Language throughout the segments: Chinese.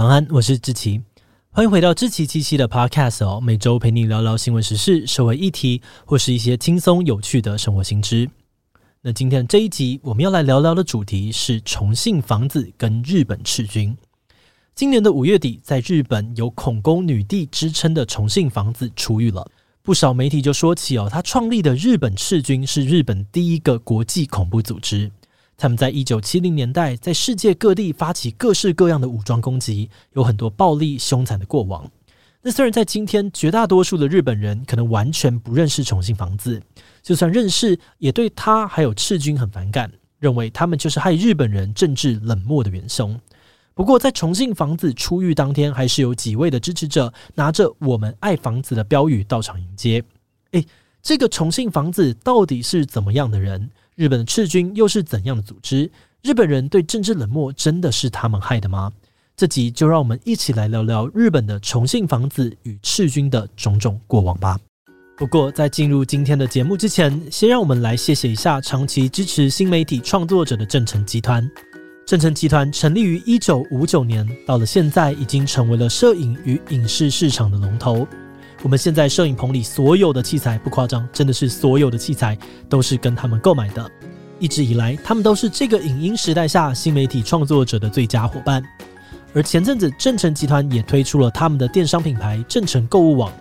晚安，我是志奇，欢迎回到志奇七七的 Podcast 哦。每周陪你聊聊新闻时事、社会议题，或是一些轻松有趣的生活新知。那今天这一集我们要来聊聊的主题是重庆房子跟日本赤军。今年的五月底，在日本有“恐攻女帝”之称的重庆房子出狱了，不少媒体就说起哦，他创立的日本赤军是日本第一个国际恐怖组织。他们在一九七零年代在世界各地发起各式各样的武装攻击，有很多暴力凶残的过往。那虽然在今天绝大多数的日本人可能完全不认识重庆房子，就算认识，也对他还有赤军很反感，认为他们就是害日本人政治冷漠的元凶。不过，在重庆房子出狱当天，还是有几位的支持者拿着“我们爱房子”的标语到场迎接。诶，这个重庆房子到底是怎么样的人？日本的赤军又是怎样的组织？日本人对政治冷漠真的是他们害的吗？这集就让我们一起来聊聊日本的重信房子与赤军的种种过往吧。不过，在进入今天的节目之前，先让我们来谢谢一下长期支持新媒体创作者的正成集团。正成集团成立于一九五九年，到了现在已经成为了摄影与影视市场的龙头。我们现在摄影棚里所有的器材不夸张，真的是所有的器材都是跟他们购买的。一直以来，他们都是这个影音时代下新媒体创作者的最佳伙伴。而前阵子，正成集团也推出了他们的电商品牌正成购物网，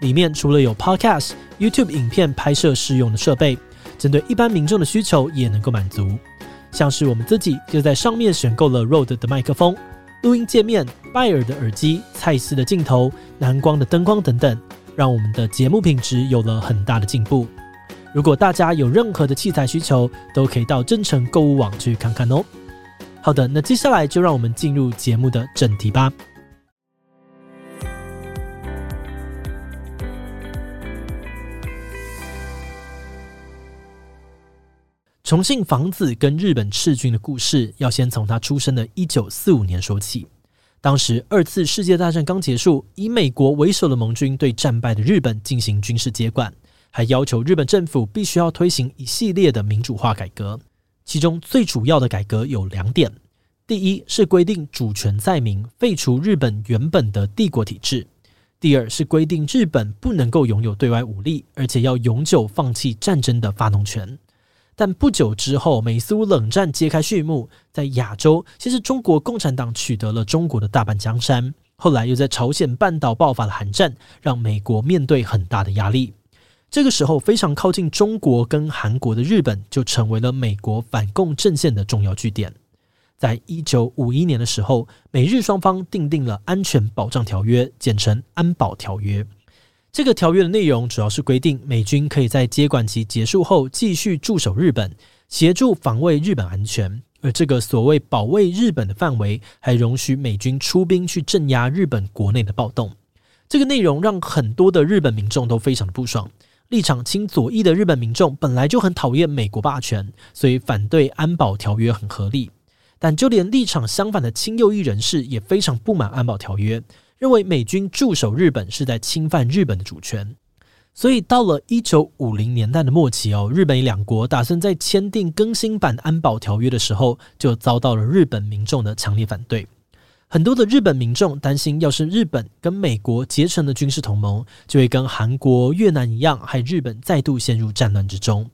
里面除了有 Podcast、YouTube 影片拍摄适用的设备，针对一般民众的需求也能够满足。像是我们自己就在上面选购了 Rode 的麦克风。录音界面、拜耳的耳机、蔡司的镜头、蓝光的灯光等等，让我们的节目品质有了很大的进步。如果大家有任何的器材需求，都可以到真诚购物网去看看哦。好的，那接下来就让我们进入节目的正题吧。重庆房子跟日本赤军的故事，要先从他出生的一九四五年说起。当时二次世界大战刚结束，以美国为首的盟军对战败的日本进行军事接管，还要求日本政府必须要推行一系列的民主化改革。其中最主要的改革有两点：第一是规定主权在民，废除日本原本的帝国体制；第二是规定日本不能够拥有对外武力，而且要永久放弃战争的发动权。但不久之后，美苏冷战揭开序幕，在亚洲，先是中国共产党取得了中国的大半江山，后来又在朝鲜半岛爆发了韩战，让美国面对很大的压力。这个时候，非常靠近中国跟韩国的日本，就成为了美国反共阵线的重要据点。在一九五一年的时候，美日双方订定了安全保障条约，简称安保条约。这个条约的内容主要是规定，美军可以在接管期结束后继续驻守日本，协助防卫日本安全。而这个所谓保卫日本的范围，还容许美军出兵去镇压日本国内的暴动。这个内容让很多的日本民众都非常的不爽。立场亲左翼的日本民众本来就很讨厌美国霸权，所以反对安保条约很合理。但就连立场相反的亲右翼人士也非常不满安保条约。认为美军驻守日本是在侵犯日本的主权，所以到了一九五零年代的末期哦，日美两国打算在签订更新版安保条约的时候，就遭到了日本民众的强烈反对。很多的日本民众担心，要是日本跟美国结成了军事同盟，就会跟韩国、越南一样，害日本再度陷入战乱之中。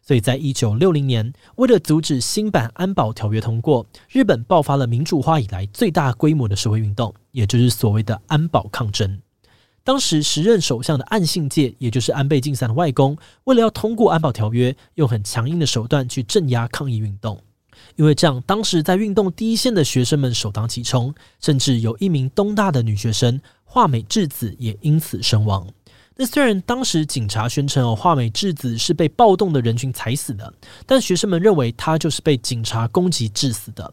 所以在一九六零年，为了阻止新版安保条约通过，日本爆发了民主化以来最大规模的社会运动，也就是所谓的安保抗争。当时时任首相的岸信介，也就是安倍晋三的外公，为了要通过安保条约，用很强硬的手段去镇压抗议运动。因为这样，当时在运动第一线的学生们首当其冲，甚至有一名东大的女学生画美智子也因此身亡。那虽然当时警察宣称哦，画美智子是被暴动的人群踩死的，但学生们认为她就是被警察攻击致死的。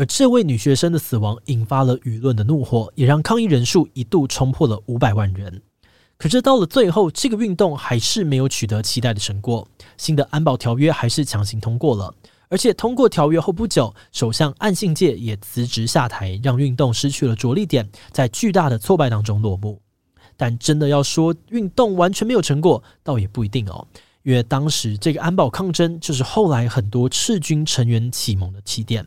而这位女学生的死亡引发了舆论的怒火，也让抗议人数一度冲破了五百万人。可是到了最后，这个运动还是没有取得期待的成果，新的安保条约还是强行通过了。而且通过条约后不久，首相岸信介也辞职下台，让运动失去了着力点，在巨大的挫败当中落幕。但真的要说运动完全没有成果，倒也不一定哦。因为当时这个安保抗争就是后来很多赤军成员启蒙的起点。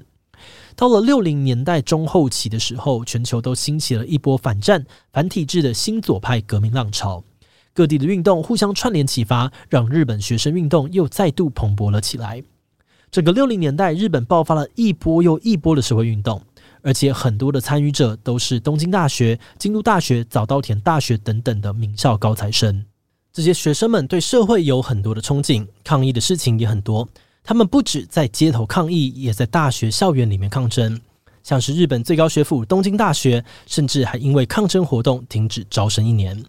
到了六零年代中后期的时候，全球都兴起了一波反战、反体制的新左派革命浪潮，各地的运动互相串联启发，让日本学生运动又再度蓬勃了起来。整个六零年代，日本爆发了一波又一波的社会运动，而且很多的参与者都是东京大学、京都大学、早稻田大学等等的名校高材生。这些学生们对社会有很多的憧憬，抗议的事情也很多。他们不止在街头抗议，也在大学校园里面抗争。像是日本最高学府东京大学，甚至还因为抗争活动停止招生一年。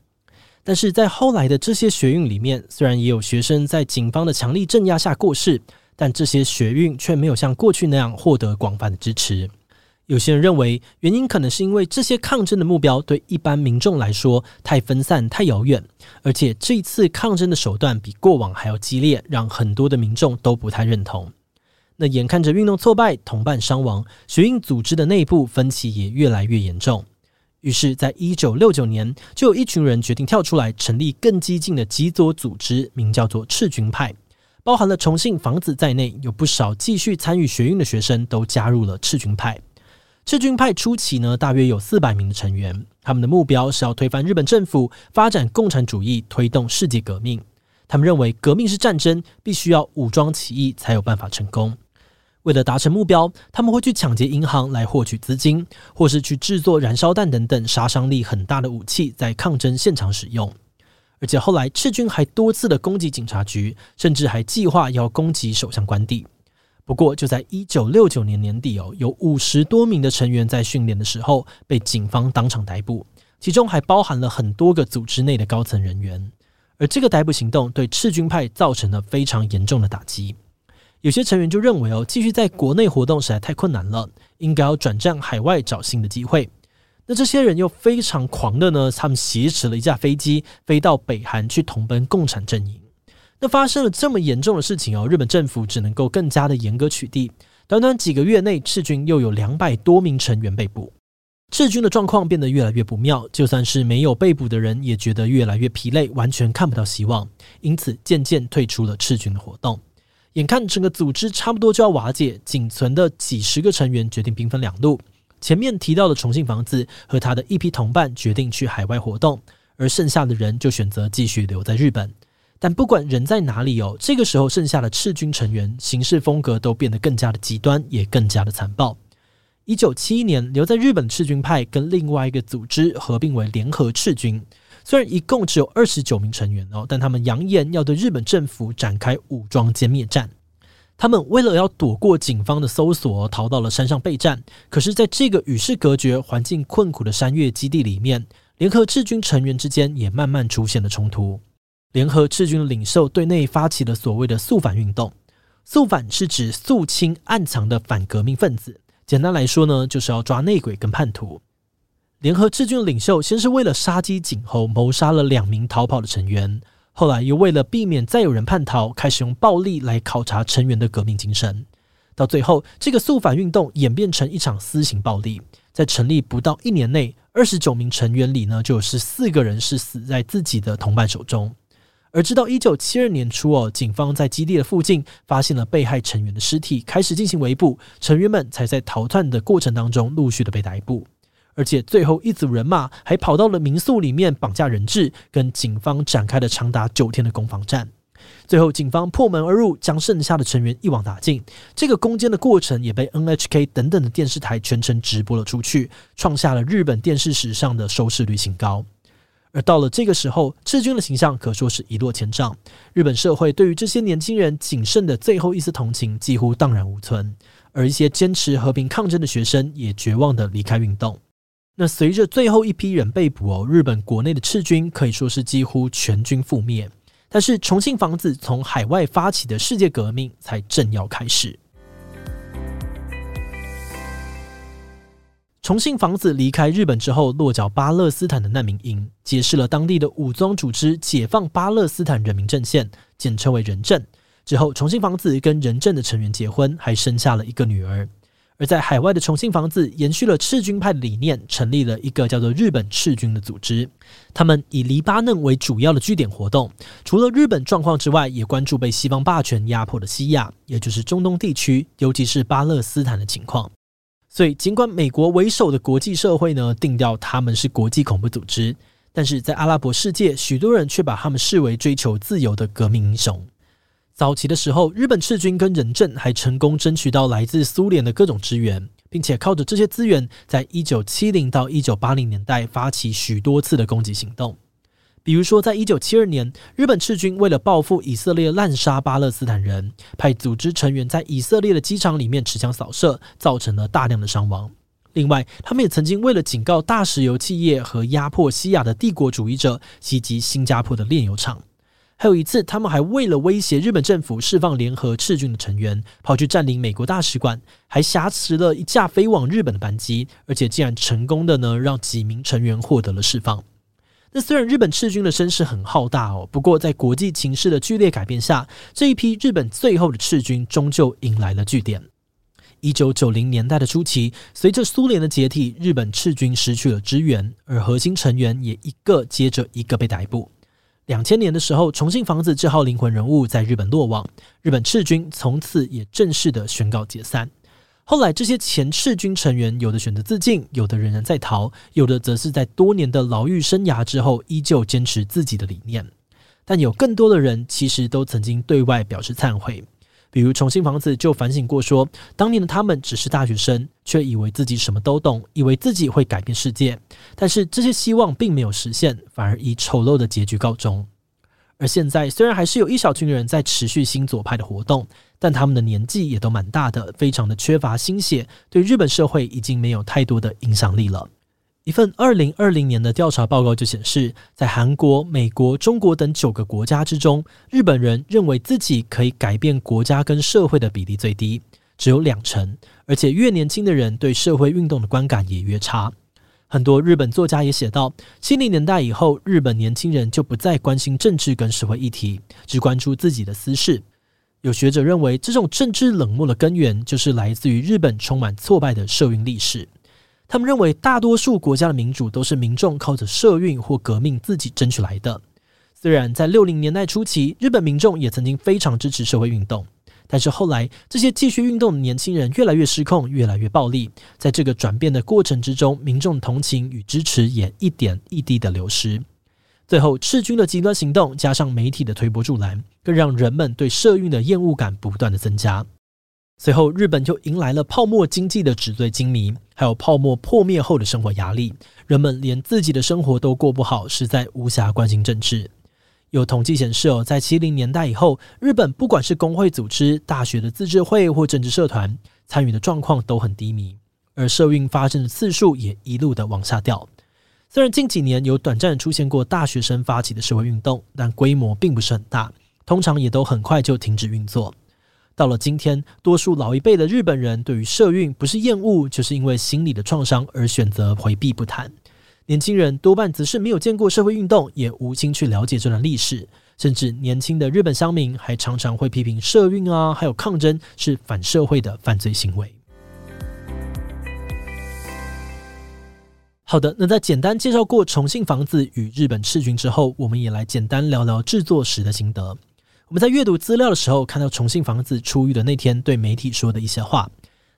但是在后来的这些学运里面，虽然也有学生在警方的强力镇压下过世。但这些学运却没有像过去那样获得广泛的支持。有些人认为，原因可能是因为这些抗争的目标对一般民众来说太分散、太遥远，而且这一次抗争的手段比过往还要激烈，让很多的民众都不太认同。那眼看着运动挫败、同伴伤亡，学运组织的内部分歧也越来越严重。于是，在一九六九年，就有一群人决定跳出来，成立更激进的极左组织，名叫做赤军派。包含了重庆房子在内，有不少继续参与学运的学生都加入了赤军派。赤军派初期呢，大约有四百名的成员，他们的目标是要推翻日本政府，发展共产主义，推动世界革命。他们认为革命是战争，必须要武装起义才有办法成功。为了达成目标，他们会去抢劫银行来获取资金，或是去制作燃烧弹等等杀伤力很大的武器，在抗争现场使用。而且后来，赤军还多次的攻击警察局，甚至还计划要攻击首相官邸。不过，就在一九六九年年底哦，有五十多名的成员在训练的时候被警方当场逮捕，其中还包含了很多个组织内的高层人员。而这个逮捕行动对赤军派造成了非常严重的打击。有些成员就认为哦，继续在国内活动实在太困难了，应该要转战海外找新的机会。那这些人又非常狂的呢，他们挟持了一架飞机，飞到北韩去同奔共产阵营。那发生了这么严重的事情哦，日本政府只能够更加的严格取缔。短短几个月内，赤军又有两百多名成员被捕。赤军的状况变得越来越不妙，就算是没有被捕的人，也觉得越来越疲累，完全看不到希望，因此渐渐退出了赤军的活动。眼看整个组织差不多就要瓦解，仅存的几十个成员决定兵分两路。前面提到的重庆房子和他的一批同伴决定去海外活动，而剩下的人就选择继续留在日本。但不管人在哪里哦，这个时候剩下的赤军成员行事风格都变得更加的极端，也更加的残暴。一九七一年，留在日本的赤军派跟另外一个组织合并为联合赤军，虽然一共只有二十九名成员哦，但他们扬言要对日本政府展开武装歼灭战。他们为了要躲过警方的搜索，逃到了山上备战。可是，在这个与世隔绝、环境困苦的山岳基地里面，联合赤军成员之间也慢慢出现了冲突。联合赤军领袖对内发起了所谓的“肃反”运动。肃反是指肃清暗藏的反革命分子。简单来说呢，就是要抓内鬼跟叛徒。联合赤军的领袖先是为了杀鸡儆猴，谋杀了两名逃跑的成员。后来又为了避免再有人叛逃，开始用暴力来考察成员的革命精神。到最后，这个肃反运动演变成一场私刑暴力。在成立不到一年内，二十九名成员里呢，就有十四个人是死在自己的同伴手中。而直到一九七二年初哦，警方在基地的附近发现了被害成员的尸体，开始进行围捕，成员们才在逃窜的过程当中陆续的被逮捕。而且最后一组人马还跑到了民宿里面绑架人质，跟警方展开了长达九天的攻防战。最后警方破门而入，将剩下的成员一网打尽。这个攻坚的过程也被 NHK 等等的电视台全程直播了出去，创下了日本电视史上的收视率新高。而到了这个时候，赤军的形象可说是一落千丈。日本社会对于这些年轻人仅剩的最后一丝同情几乎荡然无存，而一些坚持和平抗争的学生也绝望地离开运动。那随着最后一批人被捕哦，日本国内的赤军可以说是几乎全军覆灭。但是重庆房子从海外发起的世界革命才正要开始。重庆房子离开日本之后，落脚巴勒斯坦的难民营，结识了当地的武装组织解放巴勒斯坦人民阵线，简称为人阵。之后，重庆房子跟人阵的成员结婚，还生下了一个女儿。而在海外的重庆房子延续了赤军派的理念，成立了一个叫做日本赤军的组织。他们以黎巴嫩为主要的据点活动，除了日本状况之外，也关注被西方霸权压迫的西亚，也就是中东地区，尤其是巴勒斯坦的情况。所以，尽管美国为首的国际社会呢定调他们是国际恐怖组织，但是在阿拉伯世界，许多人却把他们视为追求自由的革命英雄。早期的时候，日本赤军跟忍政还成功争取到来自苏联的各种支援，并且靠着这些资源，在一九七零到一九八零年代发起许多次的攻击行动。比如说，在一九七二年，日本赤军为了报复以色列滥杀巴勒斯坦人，派组织成员在以色列的机场里面持枪扫射，造成了大量的伤亡。另外，他们也曾经为了警告大石油企业和压迫西亚的帝国主义者，袭击新加坡的炼油厂。还有一次，他们还为了威胁日本政府释放联合赤军的成员，跑去占领美国大使馆，还挟持了一架飞往日本的班机，而且竟然成功的呢，让几名成员获得了释放。那虽然日本赤军的声势很浩大哦，不过在国际情势的剧烈改变下，这一批日本最后的赤军终究迎来了句点。一九九零年代的初期，随着苏联的解体，日本赤军失去了支援，而核心成员也一个接着一个被逮捕。两千年的时候，重庆房子这号灵魂人物在日本落网，日本赤军从此也正式的宣告解散。后来，这些前赤军成员有的选择自尽，有的仍然在逃，有的则是在多年的牢狱生涯之后，依旧坚持自己的理念。但有更多的人其实都曾经对外表示忏悔，比如重庆房子就反省过说，当年的他们只是大学生，却以为自己什么都懂，以为自己会改变世界。但是这些希望并没有实现，反而以丑陋的结局告终。而现在，虽然还是有一小群人在持续新左派的活动，但他们的年纪也都蛮大的，非常的缺乏新血，对日本社会已经没有太多的影响力了。一份二零二零年的调查报告就显示，在韩国、美国、中国等九个国家之中，日本人认为自己可以改变国家跟社会的比例最低，只有两成，而且越年轻的人对社会运动的观感也越差。很多日本作家也写到，七零年代以后，日本年轻人就不再关心政治跟社会议题，只关注自己的私事。有学者认为，这种政治冷漠的根源就是来自于日本充满挫败的社运历史。他们认为，大多数国家的民主都是民众靠着社运或革命自己争取来的。虽然在六零年代初期，日本民众也曾经非常支持社会运动。但是后来，这些继续运动的年轻人越来越失控，越来越暴力。在这个转变的过程之中，民众同情与支持也一点一滴的流失。最后，赤军的极端行动加上媒体的推波助澜，更让人们对社运的厌恶感不断的增加。随后，日本就迎来了泡沫经济的纸醉金迷，还有泡沫破灭后的生活压力，人们连自己的生活都过不好，实在无暇关心政治。有统计显示哦，在七零年代以后，日本不管是工会组织、大学的自治会或政治社团，参与的状况都很低迷，而社运发生的次数也一路的往下掉。虽然近几年有短暂出现过大学生发起的社会运动，但规模并不是很大，通常也都很快就停止运作。到了今天，多数老一辈的日本人对于社运不是厌恶，就是因为心理的创伤而选择回避不谈。年轻人多半则是没有见过社会运动，也无心去了解这段历史，甚至年轻的日本乡民还常常会批评社运啊，还有抗争是反社会的犯罪行为。好的，那在简单介绍过重信房子与日本赤军之后，我们也来简单聊聊制作时的心得。我们在阅读资料的时候，看到重信房子出狱的那天对媒体说的一些话。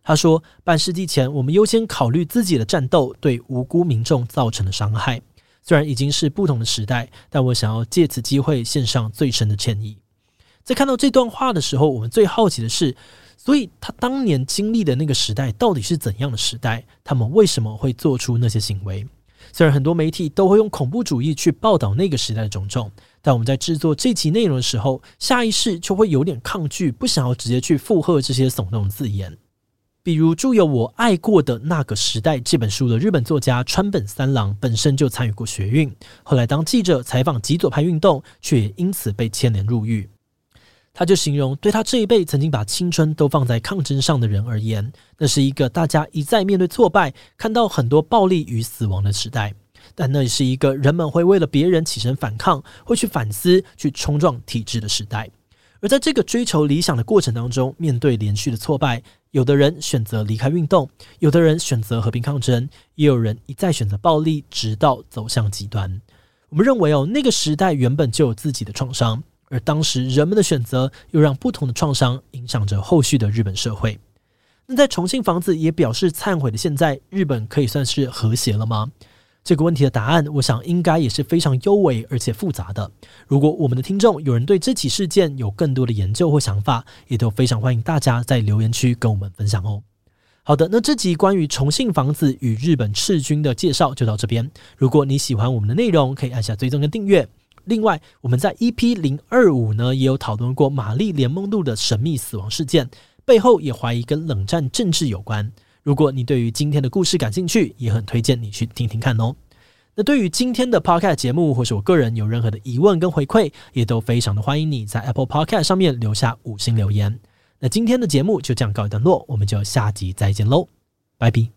他说：“半世纪前，我们优先考虑自己的战斗对无辜民众造成的伤害。虽然已经是不同的时代，但我想要借此机会献上最深的歉意。”在看到这段话的时候，我们最好奇的是，所以他当年经历的那个时代到底是怎样的时代？他们为什么会做出那些行为？虽然很多媒体都会用恐怖主义去报道那个时代的种种，但我们在制作这期内容的时候，下意识就会有点抗拒，不想要直接去附和这些耸动字眼。比如著有《我爱过的那个时代》这本书的日本作家川本三郎本身就参与过学运，后来当记者采访极左派运动，却也因此被牵连入狱。他就形容，对他这一辈曾经把青春都放在抗争上的人而言，那是一个大家一再面对挫败、看到很多暴力与死亡的时代。但那也是一个人们会为了别人起身反抗，会去反思、去冲撞体制的时代。而在这个追求理想的过程当中，面对连续的挫败，有的人选择离开运动，有的人选择和平抗争，也有人一再选择暴力，直到走向极端。我们认为哦，那个时代原本就有自己的创伤，而当时人们的选择又让不同的创伤影响着后续的日本社会。那在重庆房子也表示忏悔的现在，日本可以算是和谐了吗？这个问题的答案，我想应该也是非常幽微而且复杂的。如果我们的听众有人对这起事件有更多的研究或想法，也都非常欢迎大家在留言区跟我们分享哦。好的，那这集关于重庆房子与日本赤军的介绍就到这边。如果你喜欢我们的内容，可以按下追踪跟订阅。另外，我们在 EP 零二五呢也有讨论过玛丽莲梦露的神秘死亡事件，背后也怀疑跟冷战政治有关。如果你对于今天的故事感兴趣，也很推荐你去听听看哦。那对于今天的 Podcast 节目，或是我个人有任何的疑问跟回馈，也都非常的欢迎你在 Apple Podcast 上面留下五星留言。那今天的节目就这样告一段落，我们就下集再见喽，拜拜。